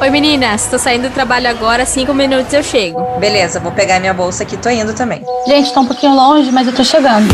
Oi meninas, tô saindo do trabalho agora, cinco minutos eu chego. Beleza, vou pegar minha bolsa aqui, tô indo também. Gente, tá um pouquinho longe, mas eu tô chegando.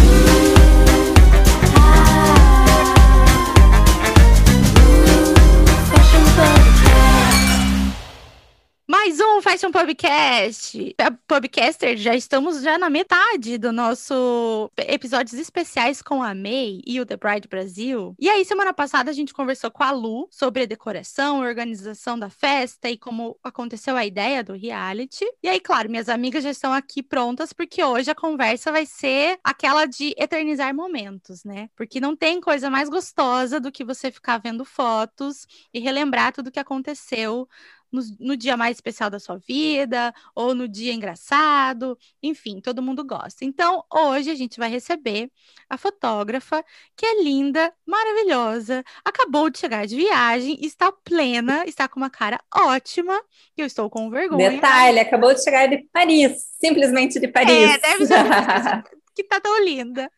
Mais um Podcast. Podcaster, já estamos já na metade do nosso episódios especiais com a May e o The Bride Brasil. E aí, semana passada, a gente conversou com a Lu sobre a decoração, a organização da festa e como aconteceu a ideia do reality. E aí, claro, minhas amigas já estão aqui prontas, porque hoje a conversa vai ser aquela de eternizar momentos, né? Porque não tem coisa mais gostosa do que você ficar vendo fotos e relembrar tudo que aconteceu no, no, dia mais especial da sua vida, ou no dia engraçado, enfim, todo mundo gosta. Então, hoje a gente vai receber a fotógrafa, que é linda, maravilhosa, acabou de chegar de viagem, está plena, está com uma cara ótima, e eu estou com vergonha. Detalhe, acabou de chegar de Paris, simplesmente de Paris. É, deve ser que tá tão linda.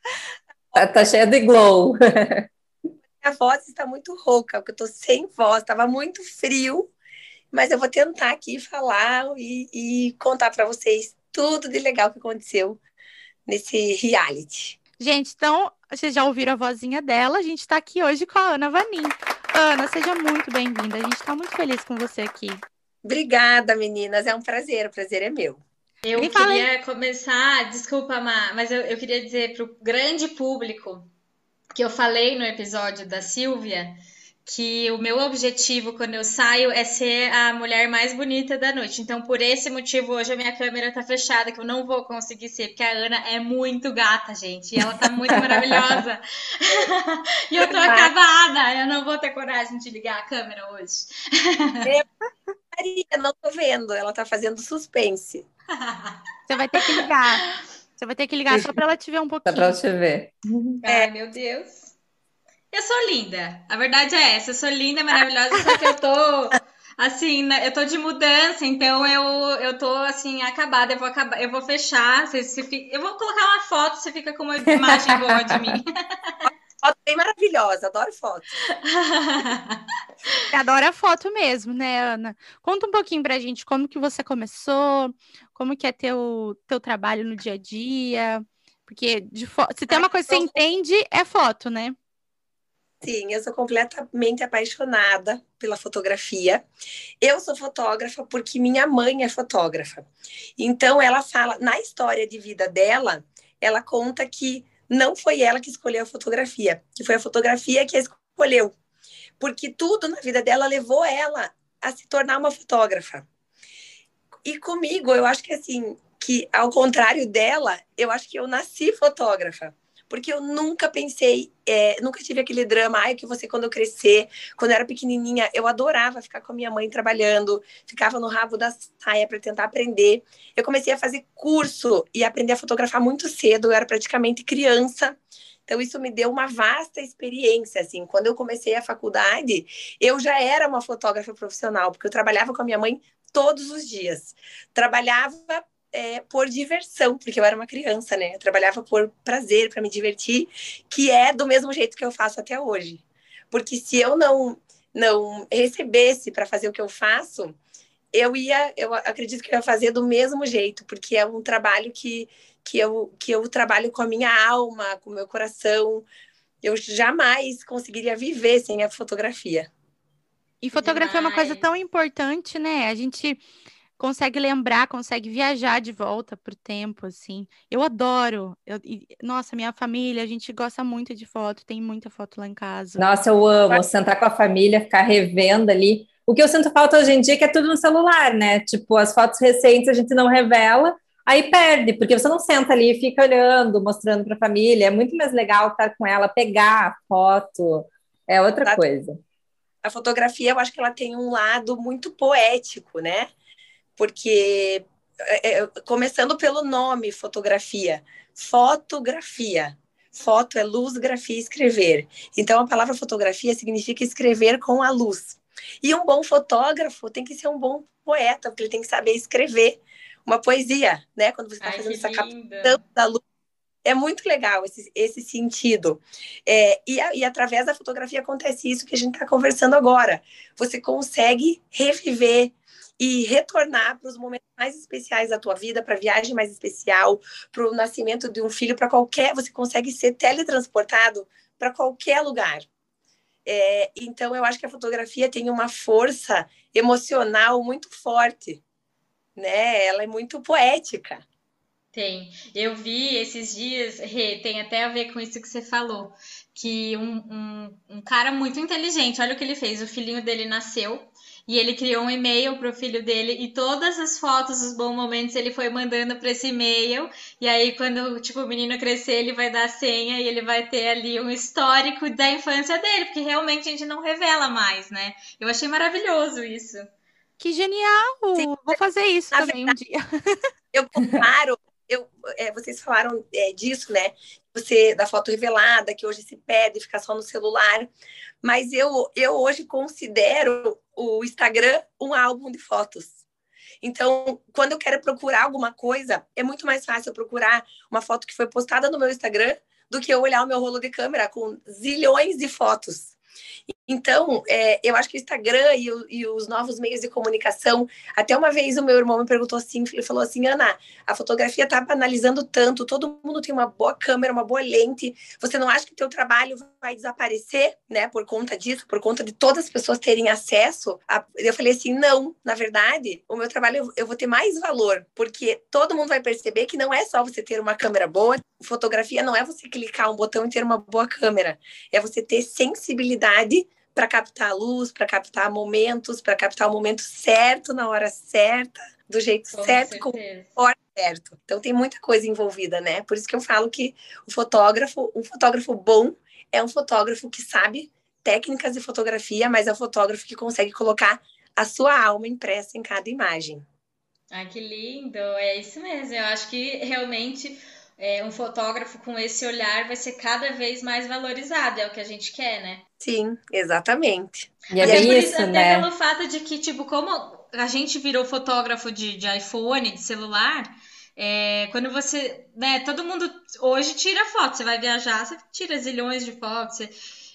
Tá, tá cheia de glow. A voz está muito rouca, porque eu tô sem voz, estava muito frio mas eu vou tentar aqui falar e, e contar para vocês tudo de legal que aconteceu nesse reality. Gente, então, vocês já ouviram a vozinha dela, a gente está aqui hoje com a Ana Vanim. Ana, seja muito bem-vinda, a gente está muito feliz com você aqui. Obrigada, meninas, é um prazer, o prazer é meu. Eu Me queria começar, desculpa, Má, mas eu, eu queria dizer para o grande público que eu falei no episódio da Silvia que o meu objetivo quando eu saio é ser a mulher mais bonita da noite. Então, por esse motivo, hoje a minha câmera tá fechada, que eu não vou conseguir ser, porque a Ana é muito gata, gente. E ela tá muito maravilhosa. e eu tô acabada. Eu não vou ter coragem de ligar a câmera hoje. Maria, não tô vendo. Ela tá fazendo suspense. Você vai ter que ligar. Você vai ter que ligar só pra ela te ver um pouquinho. Só pra ela te ver. Ai, meu Deus. Eu sou linda. A verdade é essa. Eu sou linda, maravilhosa, só que eu tô assim, eu tô de mudança, então eu, eu tô assim, acabada, eu vou acabar, eu vou fechar. Você, você fica, eu vou colocar uma foto, você fica com uma imagem boa de mim. Foto bem maravilhosa, adoro foto. Adora foto mesmo, né, Ana? Conta um pouquinho pra gente como que você começou, como que é teu, teu trabalho no dia a dia, porque de fo... se tem uma coisa que você entende, é foto, né? Sim, eu sou completamente apaixonada pela fotografia. Eu sou fotógrafa porque minha mãe é fotógrafa. Então, ela fala, na história de vida dela, ela conta que não foi ela que escolheu a fotografia, que foi a fotografia que a escolheu. Porque tudo na vida dela levou ela a se tornar uma fotógrafa. E comigo, eu acho que assim, que ao contrário dela, eu acho que eu nasci fotógrafa porque eu nunca pensei, é, nunca tive aquele drama, ai, que você quando eu crescer, quando eu era pequenininha, eu adorava ficar com a minha mãe trabalhando, ficava no rabo da saia para tentar aprender. Eu comecei a fazer curso e aprender a fotografar muito cedo, eu era praticamente criança. Então, isso me deu uma vasta experiência, assim. Quando eu comecei a faculdade, eu já era uma fotógrafa profissional, porque eu trabalhava com a minha mãe todos os dias. Trabalhava é, por diversão, porque eu era uma criança, né? Eu trabalhava por prazer, para me divertir, que é do mesmo jeito que eu faço até hoje. Porque se eu não não recebesse para fazer o que eu faço, eu ia, eu acredito que eu ia fazer do mesmo jeito, porque é um trabalho que, que, eu, que eu trabalho com a minha alma, com o meu coração. Eu jamais conseguiria viver sem a fotografia. E fotografia é uma coisa tão importante, né? A gente consegue lembrar, consegue viajar de volta pro tempo, assim. Eu adoro. Eu, e, nossa, minha família, a gente gosta muito de foto, tem muita foto lá em casa. Nossa, eu amo sentar com a família, ficar revendo ali. O que eu sinto falta hoje em dia é que é tudo no celular, né? Tipo, as fotos recentes a gente não revela, aí perde, porque você não senta ali e fica olhando, mostrando para a família. É muito mais legal estar com ela, pegar a foto, é outra coisa. A fotografia, eu acho que ela tem um lado muito poético, né? Porque é, é, começando pelo nome fotografia, fotografia. Foto é luz, grafia, escrever. Então a palavra fotografia significa escrever com a luz. E um bom fotógrafo tem que ser um bom poeta, porque ele tem que saber escrever uma poesia, né? Quando você está fazendo essa captação da luz. É muito legal esse, esse sentido. É, e, e através da fotografia acontece isso que a gente está conversando agora. Você consegue reviver e retornar para os momentos mais especiais da tua vida, para a viagem mais especial, para o nascimento de um filho, para qualquer. Você consegue ser teletransportado para qualquer lugar. É, então, eu acho que a fotografia tem uma força emocional muito forte, né? Ela é muito poética. Tem. Eu vi esses dias, tem até a ver com isso que você falou, que um, um, um cara muito inteligente, olha o que ele fez, o filhinho dele nasceu, e ele criou um e-mail para o filho dele e todas as fotos dos bons momentos ele foi mandando para esse e-mail. E aí quando tipo o menino crescer, ele vai dar a senha e ele vai ter ali um histórico da infância dele, porque realmente a gente não revela mais, né? Eu achei maravilhoso isso. Que genial! Sim. Vou fazer isso Na também verdade, um dia. Eu comparo eu, é, vocês falaram é, disso, né? Você da foto revelada, que hoje se perde, fica só no celular. Mas eu, eu hoje considero o Instagram um álbum de fotos. Então, quando eu quero procurar alguma coisa, é muito mais fácil procurar uma foto que foi postada no meu Instagram do que eu olhar o meu rolo de câmera com zilhões de fotos. Então, é, eu acho que o Instagram e, o, e, os novos meios de comunicação. Até uma vez o meu irmão me perguntou assim: ele falou assim, Ana, a fotografia está banalizando tanto, todo mundo tem uma boa câmera, uma boa lente. Você não acha que o teu trabalho vai desaparecer, né, por conta disso, por conta de todas as pessoas terem acesso? A... Eu falei assim: não, na verdade, o meu trabalho eu vou ter mais valor, porque todo mundo vai perceber que não é só você ter uma câmera boa, fotografia não é você clicar um botão e ter uma boa câmera, é você ter sensibilidade para captar luz, para captar momentos, para captar o momento certo, na hora certa, do jeito com certo, certeza. com o hora certo. Então tem muita coisa envolvida, né? Por isso que eu falo que o fotógrafo, um fotógrafo bom é um fotógrafo que sabe técnicas de fotografia, mas é um fotógrafo que consegue colocar a sua alma impressa em cada imagem. Ah, que lindo! É isso mesmo. Eu acho que realmente é, um fotógrafo com esse olhar vai ser cada vez mais valorizado, é o que a gente quer, né? Sim, exatamente. E é bem é isso, até né? pelo fato de que, tipo, como a gente virou fotógrafo de, de iPhone, de celular, é, quando você, né, todo mundo hoje tira foto, você vai viajar, você tira zilhões de fotos, você,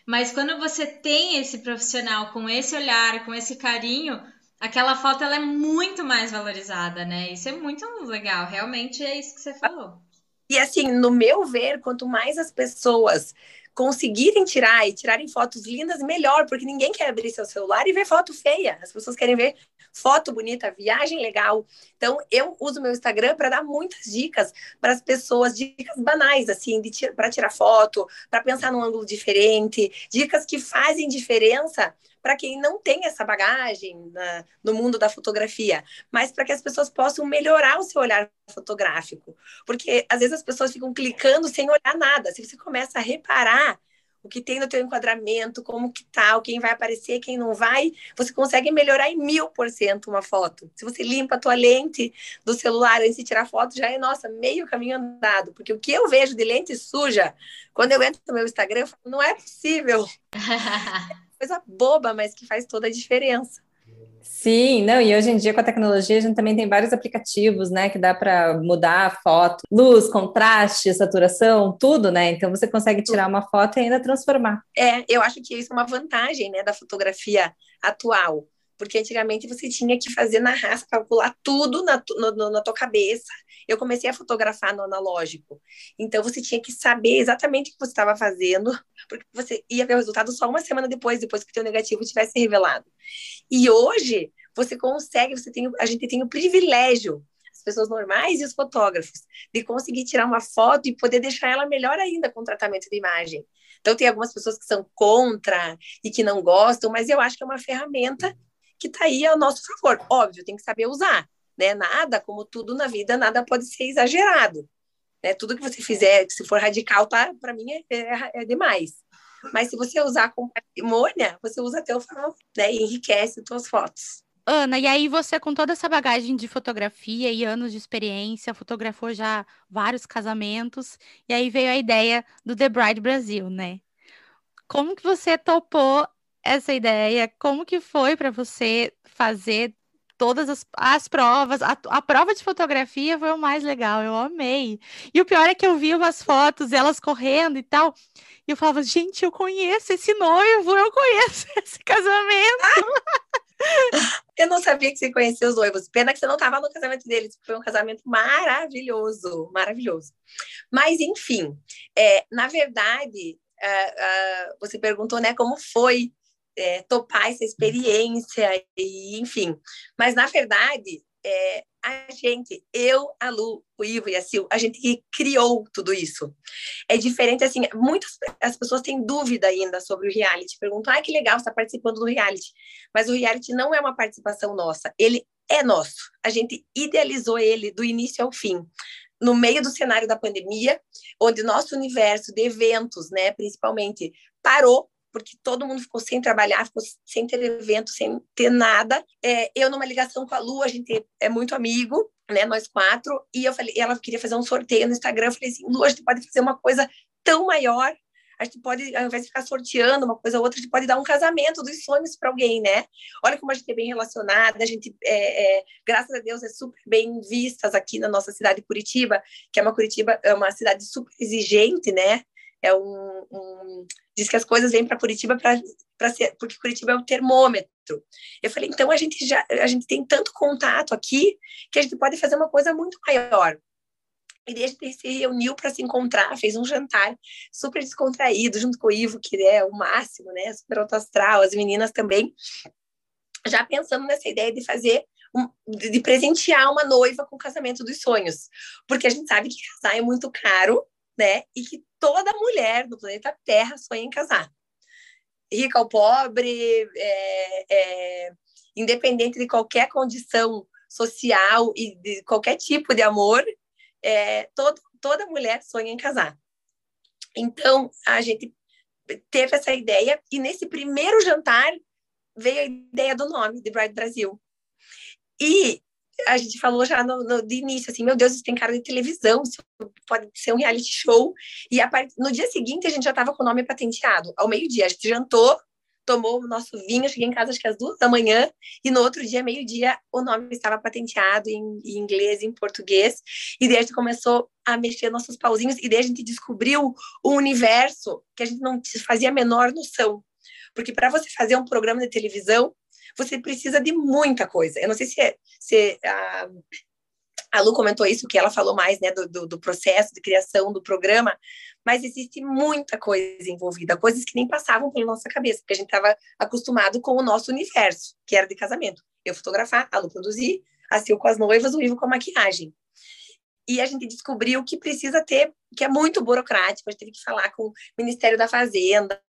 mas quando você tem esse profissional com esse olhar, com esse carinho, aquela foto ela é muito mais valorizada, né? Isso é muito legal, realmente é isso que você falou. E assim, no meu ver, quanto mais as pessoas conseguirem tirar e tirarem fotos lindas, melhor, porque ninguém quer abrir seu celular e ver foto feia. As pessoas querem ver foto bonita, viagem legal. Então, eu uso meu Instagram para dar muitas dicas para as pessoas, dicas banais, assim, para tirar foto, para pensar num ângulo diferente, dicas que fazem diferença para quem não tem essa bagagem na, no mundo da fotografia, mas para que as pessoas possam melhorar o seu olhar fotográfico. Porque às vezes as pessoas ficam clicando sem olhar nada. Se você começa a reparar o que tem no teu enquadramento, como que tá, quem vai aparecer, quem não vai, você consegue melhorar em mil por cento uma foto. Se você limpa a tua lente do celular antes de tirar foto, já é, nossa, meio caminho andado. Porque o que eu vejo de lente suja, quando eu entro no meu Instagram, eu falo, não é possível. coisa boba, mas que faz toda a diferença. Sim, não, e hoje em dia com a tecnologia a gente também tem vários aplicativos, né, que dá para mudar a foto, luz, contraste, saturação, tudo, né? Então você consegue tirar uma foto e ainda transformar. É, eu acho que isso é uma vantagem, né, da fotografia atual porque antigamente você tinha que fazer na raça, calcular tudo na, no, na tua cabeça. Eu comecei a fotografar no analógico. Então você tinha que saber exatamente o que você estava fazendo, porque você ia ver o resultado só uma semana depois, depois que o teu negativo tivesse revelado. E hoje você consegue, você tem, a gente tem o privilégio as pessoas normais e os fotógrafos, de conseguir tirar uma foto e poder deixar ela melhor ainda com o tratamento de imagem. Então, tem algumas pessoas que são contra e que não gostam, mas eu acho que é uma ferramenta que está aí ao nosso favor. Óbvio, tem que saber usar, né? Nada, como tudo na vida, nada pode ser exagerado. Né? Tudo que você fizer, se for radical, tá? Para mim é, é, é, demais. Mas se você usar com parcimônia, você usa até o favor, né? E enriquece as suas fotos. Ana, e aí você, com toda essa bagagem de fotografia e anos de experiência, fotografou já vários casamentos, e aí veio a ideia do The Bride Brasil, né? Como que você topou essa ideia? Como que foi para você fazer todas as, as provas. A, a prova de fotografia foi o mais legal, eu amei. E o pior é que eu vi umas fotos, elas correndo e tal. E eu falava, gente, eu conheço esse noivo, eu conheço esse casamento. Eu não sabia que você conhecia os noivos. Pena que você não estava no casamento deles. Foi um casamento maravilhoso, maravilhoso. Mas, enfim, é, na verdade, uh, uh, você perguntou, né, como foi é, topar essa experiência, e, enfim. Mas, na verdade, é, a gente, eu, a Lu, o Ivo e a Sil, a gente criou tudo isso. É diferente, assim, muitas as pessoas têm dúvida ainda sobre o reality, perguntam, ah, que legal, você está participando do reality. Mas o reality não é uma participação nossa, ele é nosso. A gente idealizou ele do início ao fim. No meio do cenário da pandemia, onde nosso universo de eventos, né, principalmente, parou porque todo mundo ficou sem trabalhar, ficou sem ter evento, sem ter nada. É, eu numa ligação com a Lu, a gente é muito amigo, né, nós quatro, e eu falei, ela queria fazer um sorteio no Instagram, eu falei assim, Lu, a gente pode fazer uma coisa tão maior, a gente pode, ao invés de ficar sorteando uma coisa ou outra, a gente pode dar um casamento dos sonhos para alguém, né? Olha como a gente é bem relacionada, a gente, é, é, graças a Deus, é super bem vistas aqui na nossa cidade de Curitiba, que é uma Curitiba, é uma cidade super exigente, né? É um, um diz que as coisas vêm para Curitiba para ser porque Curitiba é o termômetro. Eu falei, então a gente já a gente tem tanto contato aqui que a gente pode fazer uma coisa muito maior. E a gente se reuniu para se encontrar, fez um jantar super descontraído, junto com o Ivo, que é o máximo, né? Super alto astral, as meninas também. Já pensando nessa ideia de fazer de presentear uma noiva com o casamento dos sonhos. Porque a gente sabe que casar é muito caro, né? E que toda mulher do planeta Terra sonha em casar. Rica ou pobre, é, é, independente de qualquer condição social e de qualquer tipo de amor, é, todo, toda mulher sonha em casar. Então, a gente teve essa ideia e nesse primeiro jantar veio a ideia do nome, de Bride Brasil. E a gente falou já no, no, de início, assim, meu Deus, isso tem cara de televisão, isso pode ser um reality show. E part... no dia seguinte a gente já estava com o nome patenteado. Ao meio-dia, a gente jantou, tomou o nosso vinho, cheguei em casa acho que às duas da manhã, e no outro dia, meio-dia, o nome estava patenteado em, em inglês em português. E daí a gente começou a mexer nossos pauzinhos, e daí a gente descobriu um universo que a gente não fazia a menor noção. Porque para você fazer um programa de televisão, você precisa de muita coisa. Eu não sei se, é, se a, a Lu comentou isso, que ela falou mais né, do, do, do, processo de criação do programa, mas existe muita coisa envolvida, coisas que nem passavam pela nossa cabeça, porque a gente estava acostumado com o nosso universo, que era de casamento. Eu fotografar, a Lu produzir, a Sil com as noivas, o Ivo com a maquiagem e a gente descobriu que precisa ter, que é muito burocrático, a gente teve que falar com o Ministério da Fazenda,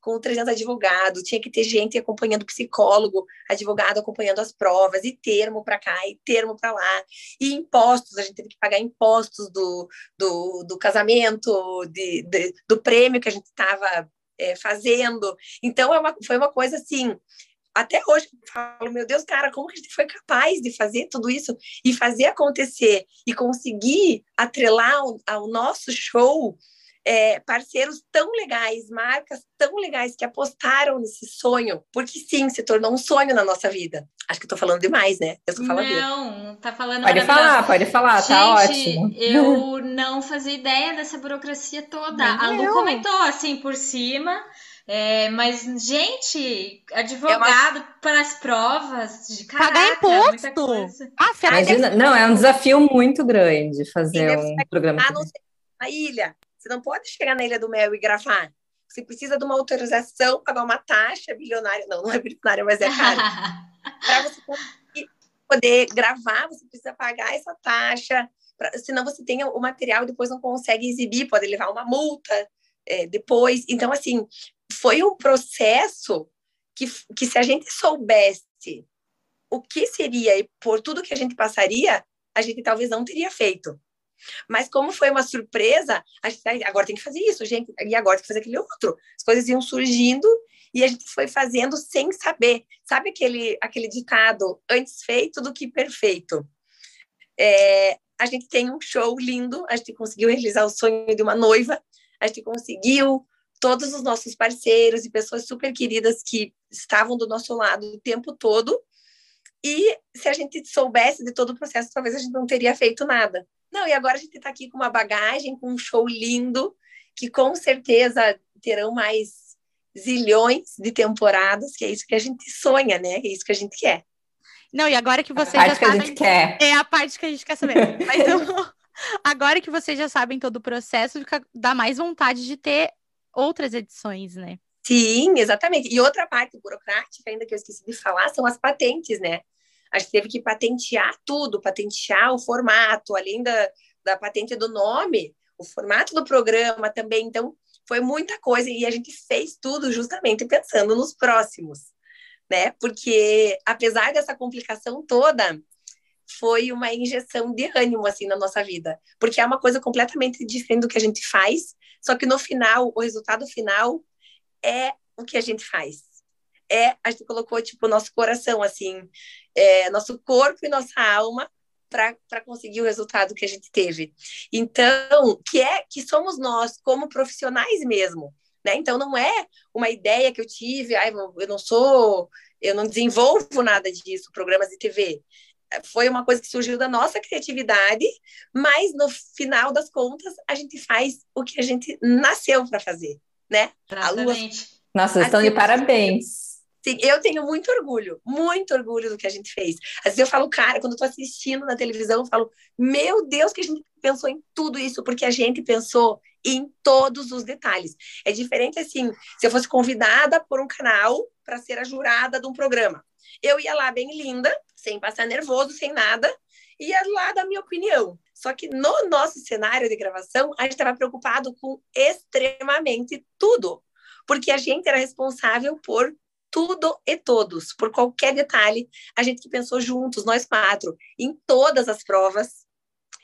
com 300 advogados, tinha que ter gente acompanhando psicólogo, advogado acompanhando as provas, e termo para cá, e termo para lá, e impostos, a gente teve que pagar impostos do, do, do casamento, de, de, do prêmio que a gente estava é, fazendo, então é uma, foi uma coisa assim, até hoje eu falo, meu Deus, cara, como que a gente foi capaz de fazer tudo isso e fazer acontecer e conseguir atrelar ao, ao nosso show é, parceiros tão legais, marcas tão legais que apostaram nesse sonho, porque sim, se tornou um sonho na nossa vida. Acho que estou falando demais, né? Eu sou faladeira. Não, tá falando Pode falar, pode falar, tá Gente, tá ótimo. Eu não fazia ideia dessa burocracia toda. a Lu comentou assim por cima. É, mas, gente, advogado é uma... para as provas de caraca, Pagar imposto. Ah, Imagina, não, é um desafio muito grande fazer um programa. Ah, não na ilha. Você não pode chegar na Ilha do Mel e gravar. Você precisa de uma autorização, pagar uma taxa bilionária. Não, não é bilionária, mas é caro. para você poder gravar, você precisa pagar essa taxa. Pra, senão você tem o material e depois não consegue exibir, pode levar uma multa é, depois. Então, assim, foi um processo que, que se a gente soubesse o que seria e por tudo que a gente passaria, a gente talvez não teria feito. Mas como foi uma surpresa, a gente agora tem que fazer isso, gente, e agora tem que fazer aquele outro. As coisas iam surgindo e a gente foi fazendo sem saber. Sabe aquele, aquele ditado, antes feito do que perfeito? É, a gente tem um show lindo, a gente conseguiu realizar o sonho de uma noiva, a gente conseguiu todos os nossos parceiros e pessoas super queridas que estavam do nosso lado o tempo todo. E se a gente soubesse de todo o processo, talvez a gente não teria feito nada. Não, e agora a gente está aqui com uma bagagem, com um show lindo, que com certeza terão mais zilhões de temporadas, que é isso que a gente sonha, né? É isso que a gente quer. Não, e agora que vocês a parte já que a sabem... gente quer. É a parte que a gente quer saber. Mas eu... agora que vocês já sabem todo o processo, fica... dá mais vontade de ter outras edições, né? Sim, exatamente. E outra parte burocrática, ainda que eu esqueci de falar, são as patentes, né? A gente teve que patentear tudo, patentear o formato, além da, da patente do nome, o formato do programa também. Então, foi muita coisa e a gente fez tudo justamente pensando nos próximos, né? Porque, apesar dessa complicação toda, foi uma injeção de ânimo, assim, na nossa vida. Porque é uma coisa completamente diferente do que a gente faz, só que no final, o resultado final é o que a gente faz. É, a gente colocou, tipo, nosso coração, assim, é, nosso corpo e nossa alma para conseguir o resultado que a gente teve. Então, que é que somos nós como profissionais mesmo, né? Então não é uma ideia que eu tive, ai, eu não sou, eu não desenvolvo nada disso, programas de TV. Foi uma coisa que surgiu da nossa criatividade, mas no final das contas a gente faz o que a gente nasceu para fazer, né? Exatamente. Nossa, vocês estão de parabéns. Sim, eu tenho muito orgulho, muito orgulho do que a gente fez. Às vezes eu falo, cara, quando eu tô assistindo na televisão, eu falo, meu Deus, que a gente pensou em tudo isso, porque a gente pensou em todos os detalhes. É diferente assim, se eu fosse convidada por um canal para ser a jurada de um programa. Eu ia lá bem linda, sem passar nervoso, sem nada, ia lá dar minha opinião. Só que no nosso cenário de gravação, a gente estava preocupado com extremamente tudo, porque a gente era responsável por tudo e todos, por qualquer detalhe, a gente que pensou juntos, nós quatro, em todas as provas,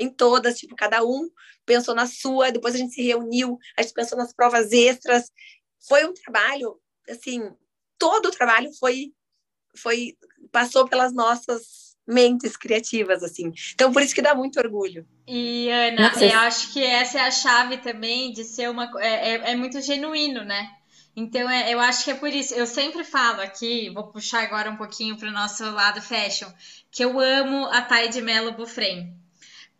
em todas, tipo, cada um pensou na sua, depois a gente se reuniu, a gente pensou nas provas extras. Foi um trabalho, assim, todo o trabalho foi, foi passou pelas nossas mentes criativas, assim. Então, por isso que dá muito orgulho. E, Ana, eu acho que essa é a chave também de ser uma... É, é, é muito genuíno, né? Então, é, eu acho que é por isso. Eu sempre falo aqui, vou puxar agora um pouquinho para o nosso lado fashion, que eu amo a Thay de Mello Bufrem.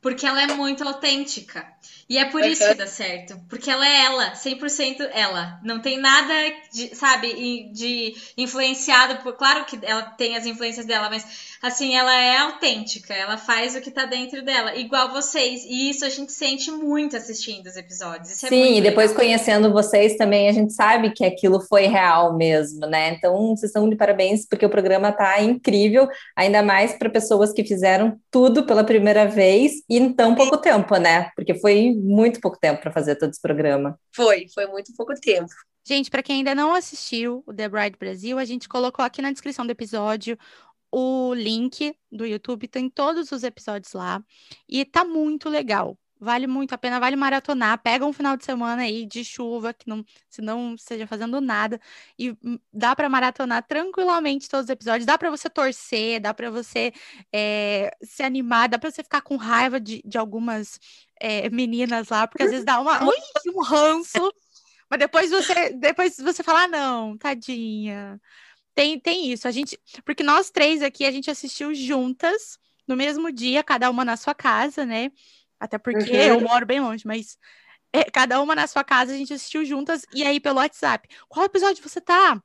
Porque ela é muito autêntica. E é por isso que dá certo. Porque ela é ela, 100% ela. Não tem nada, de, sabe, de influenciado por. Claro que ela tem as influências dela, mas assim, ela é autêntica. Ela faz o que tá dentro dela, igual vocês. E isso a gente sente muito assistindo os episódios. Isso é Sim, e depois legal. conhecendo vocês também, a gente sabe que aquilo foi real mesmo, né? Então, vocês estão de parabéns, porque o programa tá incrível, ainda mais para pessoas que fizeram tudo pela primeira vez e em tão pouco tempo, né? Porque foi muito pouco tempo para fazer todo esse programa. Foi, foi muito pouco tempo. Gente, para quem ainda não assistiu o The Bride Brasil, a gente colocou aqui na descrição do episódio o link do YouTube, tem todos os episódios lá e tá muito legal. Vale muito a pena, vale maratonar. Pega um final de semana aí de chuva, que não, se não esteja fazendo nada, e dá para maratonar tranquilamente todos os episódios. Dá para você torcer, dá para você é, se animar, dá para você ficar com raiva de, de algumas é, meninas lá, porque às vezes dá uma, um ranço, mas depois você, depois você fala, ah, não, tadinha. Tem, tem isso. A gente, porque nós três aqui a gente assistiu juntas no mesmo dia, cada uma na sua casa, né? Até porque uhum. eu moro bem longe, mas é, cada uma na sua casa a gente assistiu juntas e aí pelo WhatsApp. Qual episódio você tá?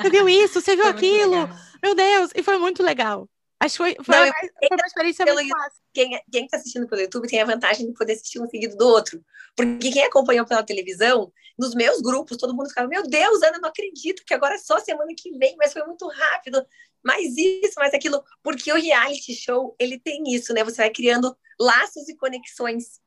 Você viu isso? Você viu aquilo? Meu Deus! E foi muito legal. Acho que foi, foi, Não, uma, foi uma experiência pelo, muito fácil. Quem, quem está assistindo pelo YouTube tem a vantagem de poder assistir um seguido do outro. Porque quem acompanhou pela televisão, nos meus grupos, todo mundo ficava, meu Deus, Ana, não acredito que agora é só semana que vem, mas foi muito rápido. Mais isso, mais aquilo. Porque o reality show, ele tem isso, né? Você vai criando laços e conexões.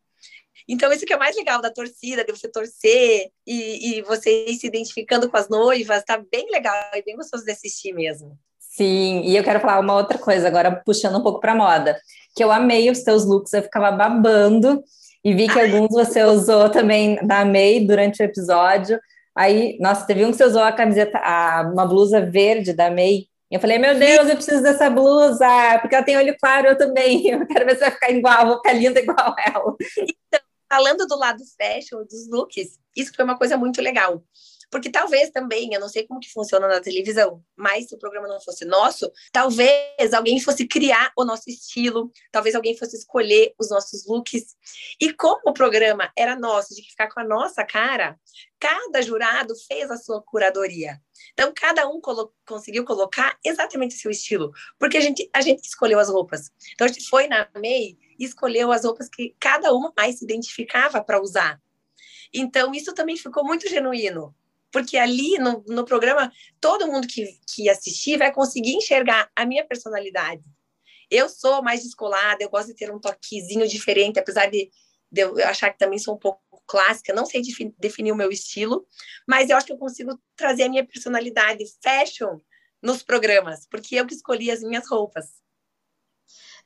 Então, isso que é mais legal da torcida, de você torcer e, e você ir se identificando com as noivas, tá bem legal e bem gostoso de assistir mesmo. Sim, e eu quero falar uma outra coisa, agora puxando um pouco para moda, que eu amei os teus looks, eu ficava babando e vi que alguns você usou também da May durante o episódio. Aí, nossa, teve um que você usou a camiseta, a, uma blusa verde da May. Eu falei, meu Deus, eu preciso dessa blusa, porque ela tem olho claro, eu também. Eu quero ver se vai ficar igual, vou ficar linda igual ela. Então, falando do lado fashion, dos looks, isso foi uma coisa muito legal Porque talvez também, eu não sei como que funciona na televisão, mas se o programa não fosse nosso, talvez alguém fosse criar o nosso estilo, talvez alguém fosse escolher os nossos looks. E como o programa era nosso, de ficar com a nossa cara, cada jurado fez a sua curadoria. Então, cada um colo conseguiu colocar exatamente o seu estilo, porque a gente, a gente escolheu as roupas. Então, a gente foi na MEI e escolheu as roupas que cada uma mais se identificava para usar. Então, isso também ficou muito genuíno, porque ali no, no programa, todo mundo que, que assistir vai conseguir enxergar a minha personalidade. Eu sou mais descolada, eu gosto de ter um toquezinho diferente, apesar de, de eu achar que também sou um pouco clássica, não sei definir o meu estilo, mas eu acho que eu consigo trazer a minha personalidade fashion nos programas, porque eu que escolhi as minhas roupas.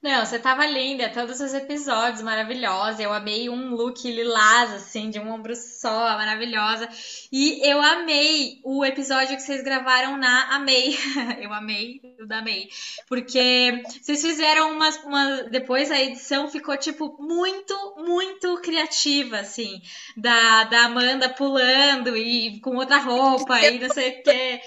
Não, você tava linda, todos os episódios maravilhosa. Eu amei um look lilás, assim, de um ombro só, maravilhosa. E eu amei o episódio que vocês gravaram na Amei. eu amei da Amei. Porque vocês fizeram umas, uma. Depois a edição ficou, tipo, muito, muito criativa, assim. Da, da Amanda pulando e com outra roupa e não sei o quê.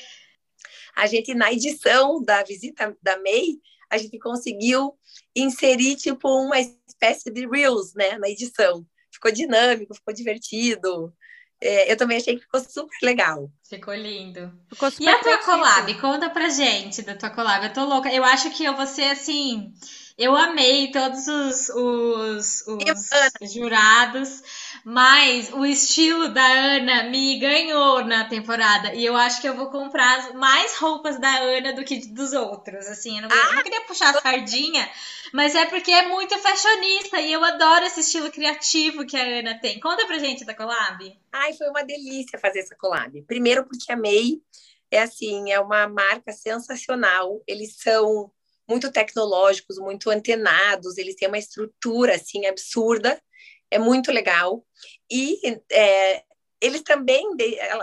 A gente, na edição da visita da May, a gente conseguiu inserir tipo uma espécie de reels, né, na edição. Ficou dinâmico, ficou divertido. É, eu também achei que ficou super legal. Ficou lindo. Ficou super e a tua collab? Conta pra gente da tua collab. Eu tô louca. Eu acho que eu vou ser assim eu amei todos os, os, os jurados, mas o estilo da Ana me ganhou na temporada. E eu acho que eu vou comprar mais roupas da Ana do que dos outros. Assim, eu não, ah, eu não queria puxar a sardinha, mas é porque é muito fashionista e eu adoro esse estilo criativo que a Ana tem. Conta pra gente da collab. Ai, foi uma delícia fazer essa collab. Primeiro porque amei. É assim, é uma marca sensacional. Eles são muito tecnológicos, muito antenados, eles têm uma estrutura assim absurda, é muito legal. E é, eles também,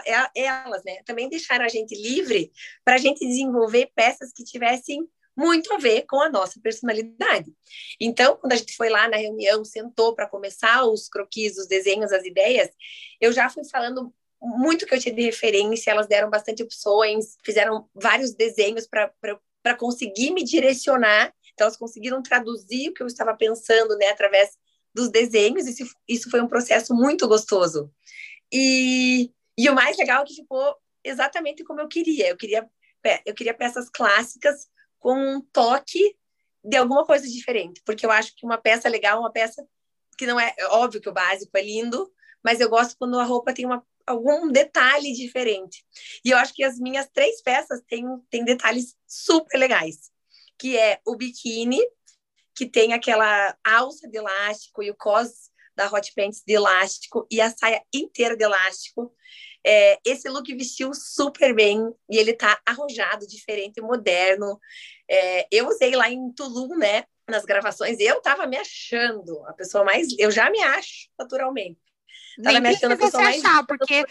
é, elas, né, também deixaram a gente livre para a gente desenvolver peças que tivessem muito a ver com a nossa personalidade. Então, quando a gente foi lá na reunião, sentou para começar os croquis, os desenhos, as ideias, eu já fui falando muito que eu tinha de referência, elas deram bastante opções, fizeram vários desenhos para para conseguir me direcionar. Então, elas conseguiram traduzir o que eu estava pensando, né, através dos desenhos. Isso, isso foi um processo muito gostoso. E, e o mais legal é que ficou exatamente como eu queria. Eu queria, eu queria peças clássicas com um toque de alguma coisa diferente, porque eu acho que uma peça legal, uma peça que não é óbvio que o básico é lindo, mas eu gosto quando a roupa tem uma algum detalhe diferente. E eu acho que as minhas três peças têm, têm detalhes super legais, que é o biquíni, que tem aquela alça de elástico e o cos da Hot Pants de elástico e a saia inteira de elástico. É, esse look vestiu super bem e ele tá arrojado, diferente, moderno. É, eu usei lá em Tulum, né? Nas gravações, eu tava me achando a pessoa mais. Eu já me acho naturalmente. Nem precisa se achar, porque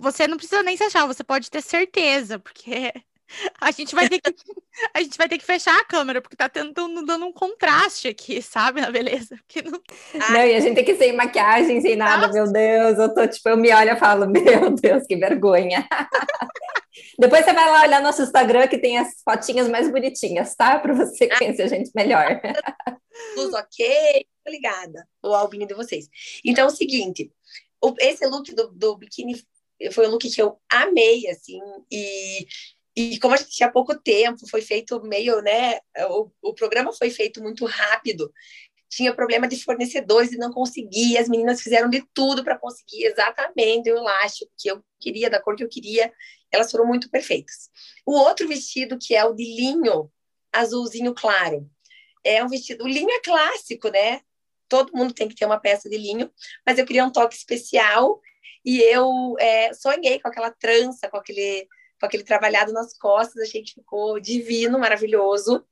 você não precisa nem se achar, você pode ter certeza, porque a gente vai ter que a gente vai ter que fechar a câmera porque tá tentando dando um contraste aqui, sabe, na beleza. Que não... não, e a gente tem que sem maquiagem, sem nada, Nossa. meu Deus, eu tô tipo, eu me olho e falo, meu Deus, que vergonha. Depois você vai lá olhar nosso Instagram que tem as fotinhas mais bonitinhas, tá? Para você ah. conhecer a gente melhor. Luz ok, ligada, o albinho de vocês. Então, é o seguinte, o, esse look do, do biquíni foi um look que eu amei, assim, e, e como a gente tinha pouco tempo, foi feito meio, né, o, o programa foi feito muito rápido, tinha problema de fornecedores e não conseguia, as meninas fizeram de tudo para conseguir exatamente o elástico que eu queria, da cor que eu queria, elas foram muito perfeitas. O outro vestido, que é o de linho azulzinho claro, é um vestido, o linho é clássico, né? Todo mundo tem que ter uma peça de linho, mas eu queria um toque especial e eu é, sonhei com aquela trança, com aquele, com aquele trabalhado nas costas, achei que ficou divino, maravilhoso.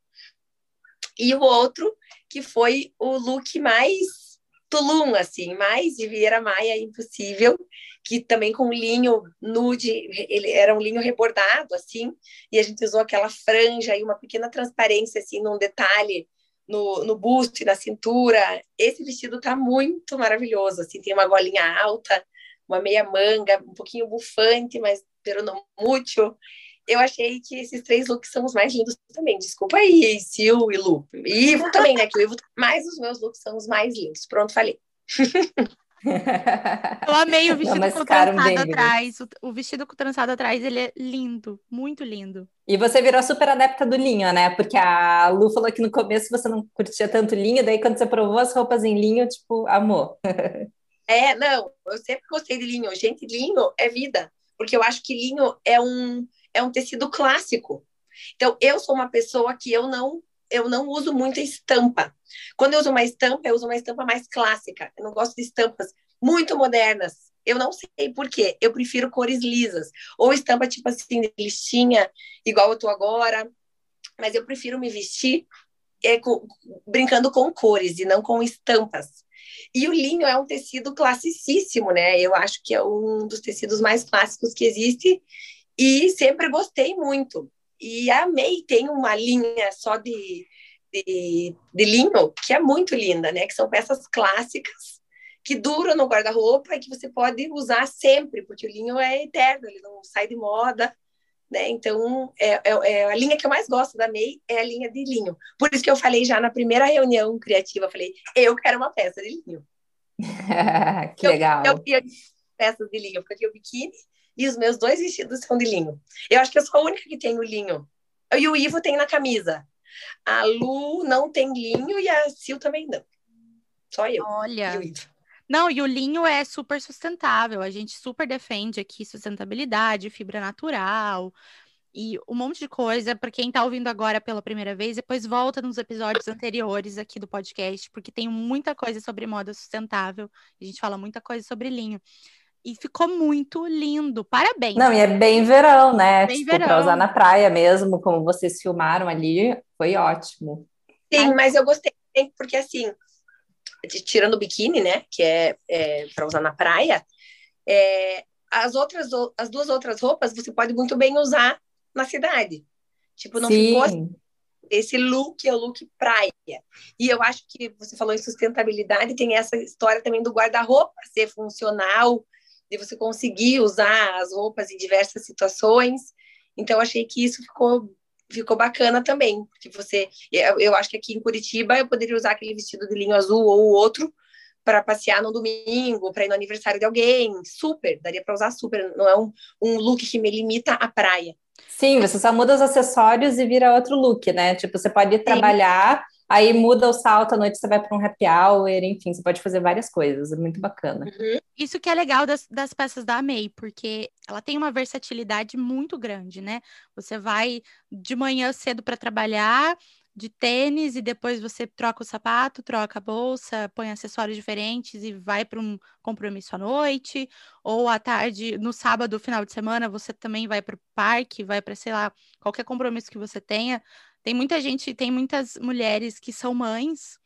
E o outro, que foi o look mais Tulum, assim, mais de Vieira Maia impossível, que também com linho nude, ele era um linho rebordado, assim, e a gente usou aquela franja e uma pequena transparência, assim, num detalhe no, no busto e na cintura. Esse vestido tá muito maravilhoso, assim, tem uma golinha alta, uma meia manga, um pouquinho bufante, mas pero não muito. Eu achei que esses três looks são os mais lindos também. Desculpa aí, Sil e Lu. E Ivo também, né? Que o Ivo, mas os meus looks são os mais lindos. Pronto, falei. Eu amei o vestido Não, com trançado atrás. O, o vestido com trançado atrás, ele é lindo, muito lindo. E você virou super adepta do linho, né? Porque a Lu falou que no começo você não curtia tanto linho, daí quando você provou as roupas em linho, tipo, amor. É, não, eu sempre gostei de linho. Gente, linho é vida, porque eu acho que linho é um, é um tecido clássico. Então, eu sou uma pessoa que eu não eu não uso muita estampa. Quando eu uso uma estampa, eu uso uma estampa mais clássica. Eu não gosto de estampas muito modernas. Eu não sei por quê. Eu prefiro cores lisas. Ou estampa, tipo assim, de listinha, igual eu tô agora. Mas eu prefiro me vestir é, com, brincando com cores e não com estampas. E o linho é um tecido classicíssimo, né? Eu acho que é um dos tecidos mais clássicos que existe e sempre gostei muito. E a May tem uma linha só de, de, de linho que é muito linda, né? Que são peças clássicas que duram no guarda-roupa e que você pode usar sempre, porque o linho é eterno, ele não sai de moda, né? Então, é, é, é, a linha que eu mais gosto da May é a linha de linho. Por isso que eu falei já na primeira reunião criativa, eu falei, eu quero uma peça de linho. que legal. Eu, eu, peças de linho, porque eu tenho biquíni e os meus dois vestidos são de linho. Eu acho que eu sou a única que tenho linho. E o Ivo tem na camisa. A Lu não tem linho e a Sil também não. Só eu. Olha. E o Ivo. Não, e o linho é super sustentável. A gente super defende aqui sustentabilidade, fibra natural e um monte de coisa. Para quem está ouvindo agora pela primeira vez, depois volta nos episódios anteriores aqui do podcast, porque tem muita coisa sobre moda sustentável. A gente fala muita coisa sobre linho. E ficou muito lindo. Parabéns. Não, e é bem verão, né? Bem tipo, verão. pra usar na praia mesmo, como vocês filmaram ali, foi ótimo. Sim, mas eu gostei, porque assim, tirando o biquíni, né, que é, é para usar na praia, é, as outras, as duas outras roupas você pode muito bem usar na cidade. Tipo, não ficou assim, Sim, esse look é o look praia. E eu acho que você falou em sustentabilidade, tem essa história também do guarda-roupa ser funcional, de você conseguir usar as roupas em diversas situações. Então, achei que isso ficou, ficou bacana também. Porque você, eu, eu acho que aqui em Curitiba eu poderia usar aquele vestido de linho azul ou outro para passear no domingo, para ir no aniversário de alguém. Super, daria para usar super. Não é um, um look que me limita à praia. Sim, você só muda os acessórios e vira outro look, né? Tipo, você pode ir trabalhar, aí muda o salto, à noite você vai para um happy hour, enfim, você pode fazer várias coisas, é muito bacana. Isso que é legal das, das peças da May, porque ela tem uma versatilidade muito grande, né? Você vai de manhã cedo para trabalhar, de tênis, e depois você troca o sapato, troca a bolsa, põe acessórios diferentes e vai para um compromisso à noite, ou à tarde, no sábado, final de semana, você também vai para o parque, vai para, sei lá, qualquer compromisso que você tenha. Tem muita gente, tem muitas mulheres que são mães.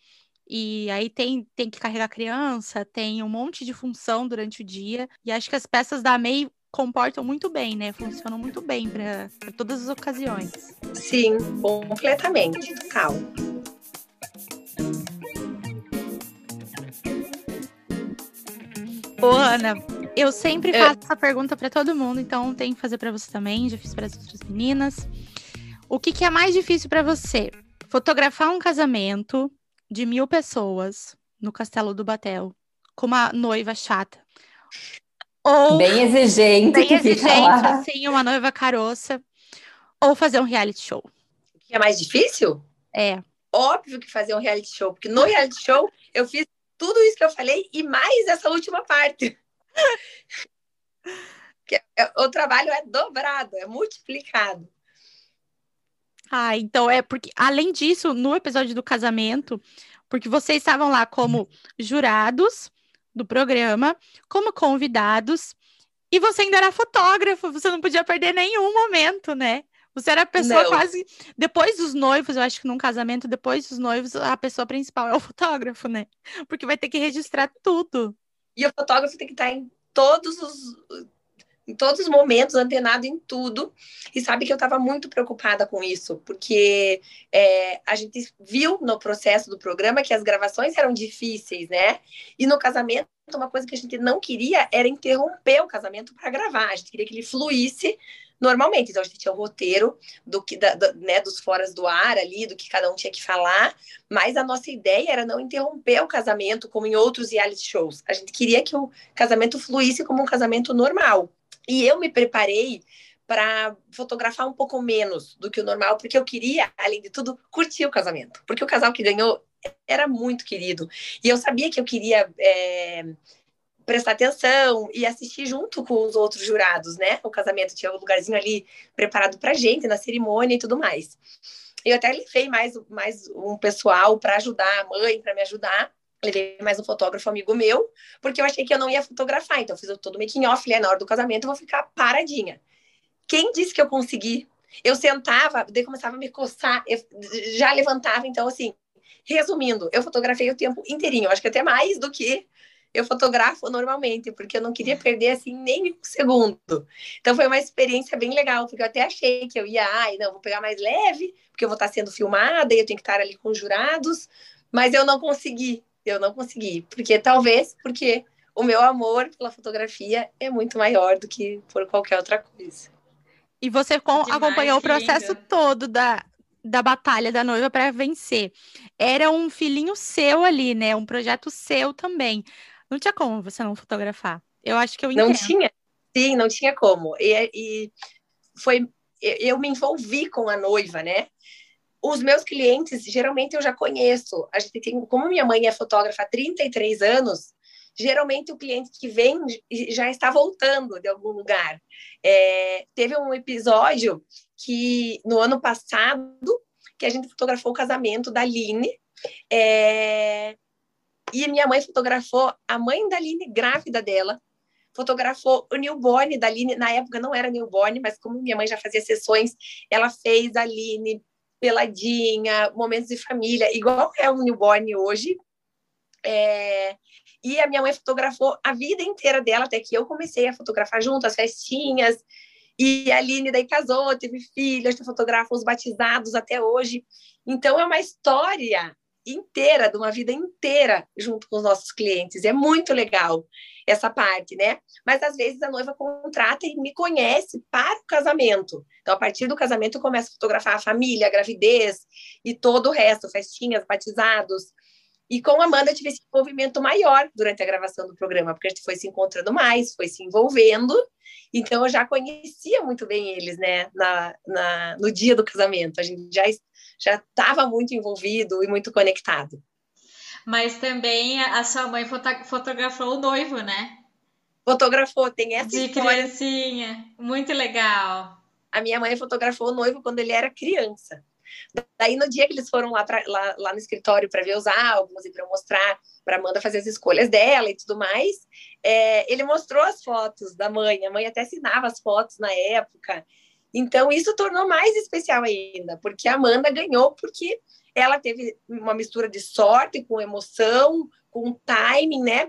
E aí tem, tem que carregar criança, tem um monte de função durante o dia. E acho que as peças da May comportam muito bem, né? Funcionam muito bem para todas as ocasiões. Sim, completamente, total. Ô, Ana, eu sempre É. faço essa pergunta para todo mundo, então tem que fazer para você também. Já fiz para as outras meninas. O que, que é mais difícil para você? Fotografar um casamento de mil pessoas no Castelo do Batel com uma noiva chata. Ou Bem exigente bem exigente, assim, uma noiva caroça. Ou fazer um reality show. O que é mais difícil? É. Óbvio que fazer um reality show, porque no reality show eu fiz tudo isso que eu falei e mais essa última parte. Que é- o trabalho é dobrado, é multiplicado. Ah, então é porque, além disso, no episódio do casamento, porque vocês estavam lá como jurados do programa, como convidados, e você ainda era fotógrafo, você não podia perder nenhum momento, né? Você era a pessoa Não. quase. Depois dos noivos, eu acho que num casamento, depois dos noivos, a pessoa principal é o fotógrafo, né? Porque vai ter que registrar tudo. E o fotógrafo tem que estar em todos os em todos os momentos, antenado em tudo. E sabe que eu estava muito preocupada com isso, porque é, a gente viu no processo do programa que as gravações eram difíceis, né? E no casamento uma coisa que a gente não queria era interromper o casamento para gravar. A gente queria que ele fluísse normalmente. Então a gente tinha o roteiro do que da, da, né, dos foras do ar ali, do que cada um tinha que falar, mas a nossa ideia era não interromper o casamento como em outros reality shows. A gente queria que o casamento fluísse como um casamento normal. E eu me preparei para fotografar um pouco menos do que o normal, porque eu queria, além de tudo, curtir o casamento. Porque o casal que ganhou era muito querido. E eu sabia que eu queria é, prestar atenção e assistir junto com os outros jurados, né? O casamento tinha um lugarzinho ali preparado para gente na cerimônia e tudo mais. Eu até levei mais, mais um pessoal para ajudar a mãe, para me ajudar. Levei mais um fotógrafo amigo meu, porque eu achei que eu não ia fotografar. Então, fiz todo o making off, né? Na hora do casamento, eu vou ficar paradinha. Quem disse que eu consegui? Eu sentava, daí começava a me coçar, eu já levantava. Então, assim, resumindo, eu fotografei o tempo inteirinho. Acho que até mais do que eu fotografo normalmente, porque eu não queria perder assim nem um segundo. Então foi uma experiência bem legal, porque eu até achei que eu ia, ai, não, vou pegar mais leve, porque eu vou estar sendo filmada e eu tenho que estar ali com os jurados, mas eu não consegui, eu não consegui, porque talvez porque o meu amor pela fotografia é muito maior do que por qualquer outra coisa. E você com, Demais, acompanhou o processo lindo. todo da, da batalha da noiva para vencer. Era um filhinho seu ali, né? Um projeto seu também. Não tinha como você não fotografar. Eu acho que eu entendo. Não tinha. Sim, não tinha como. E, e foi eu me envolvi com a noiva, né? Os meus clientes, geralmente eu já conheço. A gente tem, como minha mãe é fotógrafa há 33 anos, geralmente o cliente que vem já está voltando de algum lugar. É, teve um episódio que no ano passado que a gente fotografou o casamento da Line. É, e minha mãe fotografou a mãe da Aline grávida dela, fotografou o newborn da Aline, na época não era newborn, mas como minha mãe já fazia sessões, ela fez a Aline peladinha, momentos de família, igual é um newborn hoje. É... E a minha mãe fotografou a vida inteira dela, até que eu comecei a fotografar junto, as festinhas. E a Aline daí casou, teve filhos, fotografa os batizados até hoje. Então é uma história inteira, de uma vida inteira junto com os nossos clientes. É muito legal essa parte, né? Mas às vezes a noiva contrata e me conhece para o casamento. Então, a partir do casamento, eu começo a fotografar a família, a gravidez e todo o resto, festinhas, batizados. E com a Amanda tive esse envolvimento maior durante a gravação do programa, porque a gente foi se encontrando mais, foi se envolvendo. Então eu já conhecia muito bem eles, né, na, na no dia do casamento. A gente já já estava muito envolvido e muito conectado. Mas também a sua mãe foto fotografou o noivo, né? Fotografou, tem essa De história. criancinha, muito legal. A minha mãe fotografou o noivo quando ele era criança. Daí, no dia que eles foram lá, pra, lá, lá no escritório para ver os álbuns e para mostrar, para Amanda fazer as escolhas dela e tudo mais, é, ele mostrou as fotos da mãe. A mãe até assinava as fotos na época. Então, isso tornou mais especial ainda, porque a Amanda ganhou porque ela teve uma mistura de sorte com emoção, com timing, né?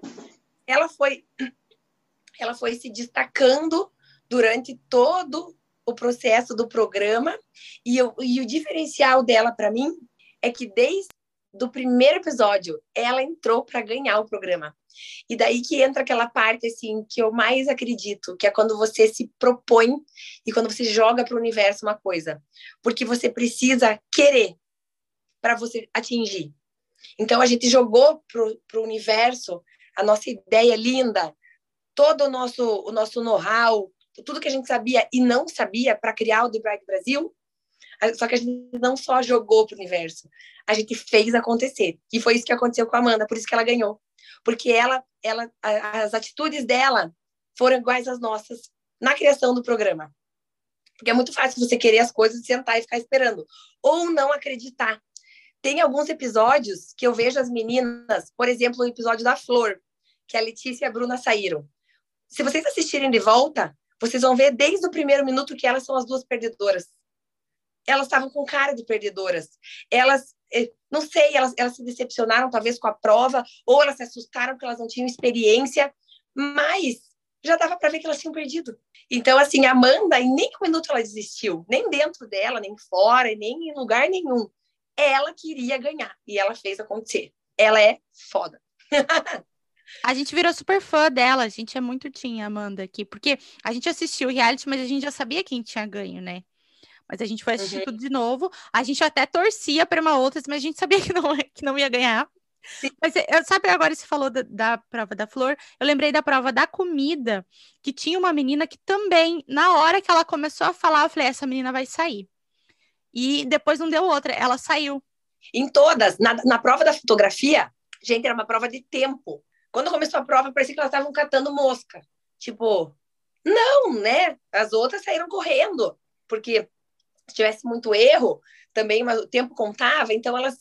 Ela foi, ela foi se destacando durante todo o processo do programa e, eu, e o diferencial dela para mim é que desde do primeiro episódio ela entrou para ganhar o programa. E daí que entra aquela parte assim que eu mais acredito, que é quando você se propõe e quando você joga para o universo uma coisa, porque você precisa querer para você atingir. Então a gente jogou para o universo a nossa ideia linda, todo o nosso o nosso know-how, tudo que a gente sabia e não sabia para criar o The Bright Brasil. Só que a gente não só jogou para o universo, a gente fez acontecer. E foi isso que aconteceu com a Amanda, por isso que ela ganhou porque ela, ela, as atitudes dela foram iguais às nossas na criação do programa. Porque é muito fácil você querer as coisas, sentar e ficar esperando, ou não acreditar. Tem alguns episódios que eu vejo as meninas, por exemplo, o episódio da Flor, que a Letícia e a Bruna saíram. Se vocês assistirem de volta, vocês vão ver desde o primeiro minuto que elas são as duas perdedoras. Elas estavam com cara de perdedoras. Elas é, não sei, elas, elas se decepcionaram talvez com a prova, ou elas se assustaram porque elas não tinham experiência, mas já dava para ver que elas tinham perdido. Então, assim, a Amanda, em nem um minuto ela desistiu, nem dentro dela, nem fora, nem em lugar nenhum. Ela queria ganhar e ela fez acontecer. Ela é foda. A gente virou super fã dela, a gente é muito tinha Amanda aqui, porque a gente assistiu o reality, mas a gente já sabia quem tinha ganho, né? Mas a gente foi assistir Uhum. tudo de novo. A gente até torcia para uma outra, mas a gente sabia que não, que não ia ganhar. Sim. Mas é, eu- sabe, agora você falou da, da prova da flor, eu lembrei da prova da comida, que tinha uma menina que também, na hora que ela começou a falar, eu falei, essa menina vai sair. E depois não deu outra, ela saiu. Em todas, na, na prova da fotografia, gente, era uma prova de tempo. Quando começou a prova, parecia que elas estavam catando mosca. Tipo, não, né? As outras saíram correndo, porque tivesse muito erro, também mas o tempo contava, então elas,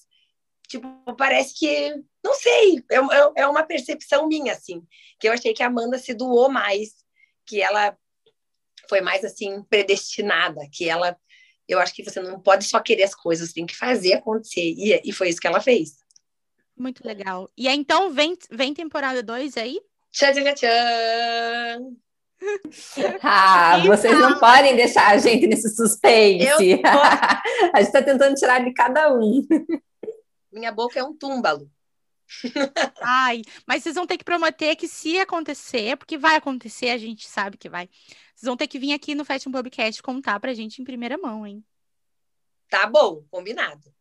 tipo, parece que, não sei, é, é- é uma percepção minha, assim, que eu achei que a Amanda se doou mais, que ela foi mais, assim, predestinada, que ela, eu acho que você não pode só querer as coisas, tem que fazer acontecer, e, e foi isso que ela fez. Muito legal. E aí, então, vem, vem temporada 2 aí? Tchan, tchan, tchan. Ah, vocês não podem deixar a gente nesse suspense. Eu a gente está tentando tirar de cada um. Minha boca é um túmbalo. Ai, mas vocês vão ter que prometer que se acontecer, porque vai acontecer, a gente sabe que vai. Vocês vão ter que vir aqui no Fashion Podcast contar pra gente em primeira mão, hein? Tá bom, combinado.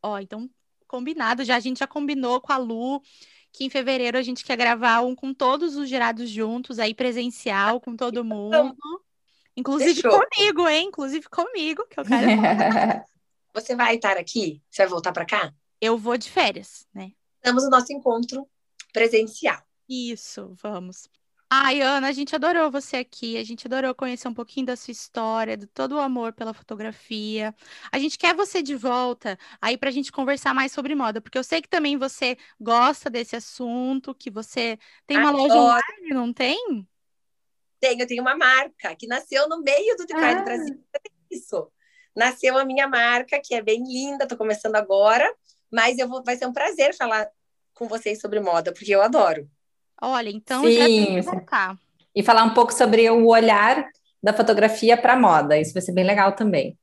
Ó, então, combinado. Já a gente já combinou com a Lu que em fevereiro a gente quer gravar um com todos os gerados juntos, aí presencial, com todo mundo. Inclusive Fechou. comigo, hein? Inclusive comigo, que eu quero. Você vai estar aqui? Você vai voltar para cá? eu vou de férias, né? Estamos no nosso encontro presencial. Isso, vamos. Ai, Ana, a gente adorou você aqui, a gente adorou conhecer um pouquinho da sua história, de todo o amor pela fotografia. A gente quer você de volta aí pra gente conversar mais sobre moda, porque eu sei que também você gosta desse assunto, que você tem uma loja Adoro. online, não tem? Tenho, eu tenho uma marca que nasceu no meio do Pride Ah. Brasil. Isso. Nasceu a minha marca, que é bem linda, tô começando agora, mas eu vou, vai ser um prazer falar com vocês sobre moda, porque eu adoro. Olha, então já tem que Sim. voltar. E falar um pouco sobre o olhar da fotografia para moda. Isso vai ser bem legal também.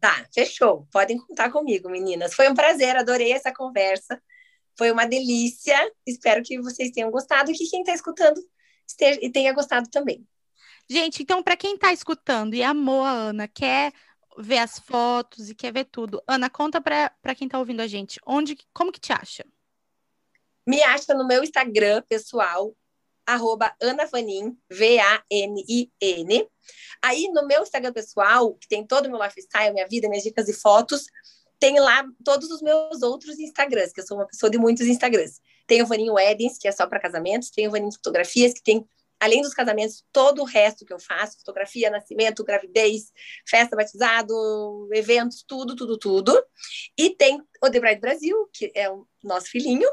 Tá, fechou. Podem contar comigo, meninas. Foi um prazer, adorei essa conversa. Foi uma delícia. Espero que vocês tenham gostado e que quem está escutando esteja, e tenha gostado também. Gente, então, para quem tá escutando e amou a Ana, quer ver as fotos e quer ver tudo, Ana, conta para quem tá ouvindo a gente, onde, como que te acha? Me acha no meu Instagram pessoal, arroba V-A-N-I-N. Aí no meu Instagram pessoal, que tem todo o meu lifestyle, minha vida, minhas dicas e fotos, tem lá todos os meus outros Instagrams, que eu sou uma pessoa de muitos Instagrams. Tem o Vaninho Weddings, que é só para casamentos, tem o Vaninho Fotografias, que tem, além dos casamentos, todo o resto que eu faço, fotografia, nascimento, gravidez, festa, batizado, eventos, tudo, tudo, tudo. E tem o The Bride Brasil, que é o nosso filhinho,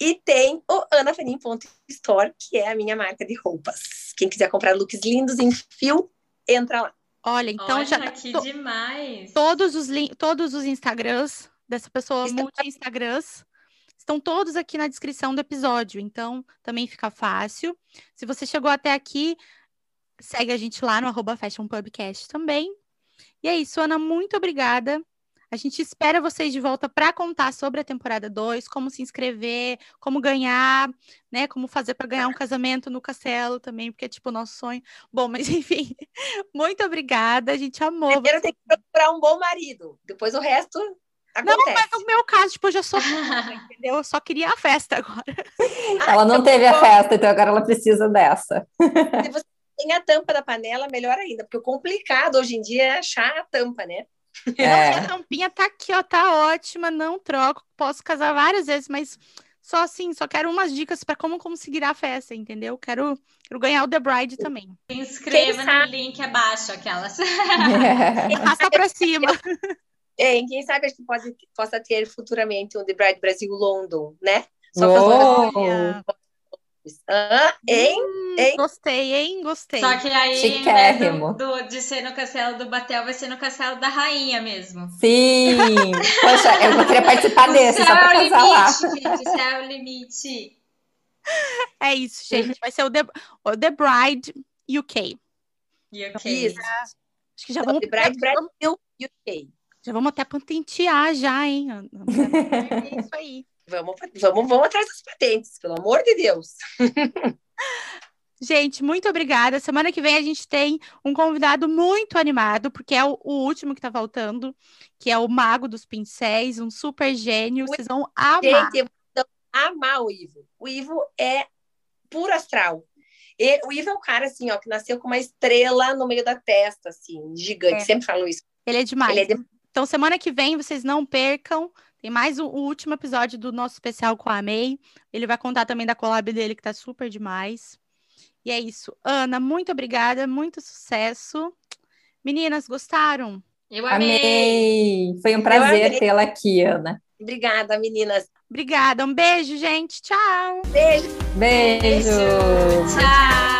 e tem o anafanin.store, que é a minha marca de roupas. Quem quiser comprar looks lindos em fio, entra lá. Olha, então Olha, já que to- demais. todos os todos os Instagrams dessa pessoa Instagram. multi-Instagrams estão todos aqui na descrição do episódio, então também fica fácil. Se você chegou até aqui, segue a gente lá no arroba Fashion Pubcast também. E é isso, Ana, muito obrigada. A gente espera vocês de volta para contar sobre a temporada 2, como se inscrever, como ganhar, né? Como fazer para ganhar um casamento no castelo também, porque é tipo o nosso sonho. Bom, mas enfim, muito obrigada. A gente amou. Primeiro tem que procurar um bom marido, depois o resto Não, acontece. mas no meu caso, tipo, eu já sou entendeu? Eu só queria a festa agora. Ela não teve a festa, então agora ela precisa dessa. Se você tem a tampa da panela, melhor ainda, porque o complicado hoje em dia é achar a tampa, né? É. A tampinha tá aqui, ó, tá ótima, não troco. Posso casar várias vezes, mas só assim, só quero umas dicas para como conseguir a festa, entendeu? Quero, quero ganhar o The Bride também. Se inscreva Quem no sabe? link abaixo, aquelas. Arrasta pra cima. É, quem sabe a gente pode, possa ter futuramente um The Bride Brasil London, né? Só! Olha, Hã? Hein? Hein? Gostei, hein? Gostei. Só que aí, Chiquérrimo. do, do- de ser no castelo do Batel, vai ser no castelo da rainha mesmo. Sim! Poxa, eu queria participar desse, só para é o casar lá. limite, gente. O céu é o limite. É isso, gente. Vai ser o The, o The Bride UK. Ok. Isso. Acho que já vamos, The Bride Brasil UK. Já vamos até patentear já, hein? Ana? É isso aí. Vamos, vamos, vamos atrás das patentes, pelo amor de Deus. Gente, muito obrigada. Semana que vem a gente tem um convidado muito animado, porque é o, o último que tá faltando, que é o Mago dos Pincéis, um super gênio. Vocês vão amar. Gente, eu vou amar o Ivo. O Ivo é puro astral. E, o Ivo é o cara, assim, ó, que nasceu com uma estrela no meio da testa, assim, gigante. É. Sempre falo isso. Ele é demais. Ele é de- Então, semana que vem, vocês não percam. Tem mais o, o último episódio do nosso especial com a May. Ele vai contar também da collab dele, que tá super demais. E é isso. Ana, muito obrigada, muito sucesso. Meninas, gostaram? Eu amei. Amei! Foi um prazer tê-la aqui, Ana. Obrigada, meninas. Obrigada. Um beijo, gente. Tchau. Beijo. Beijo! Tchau.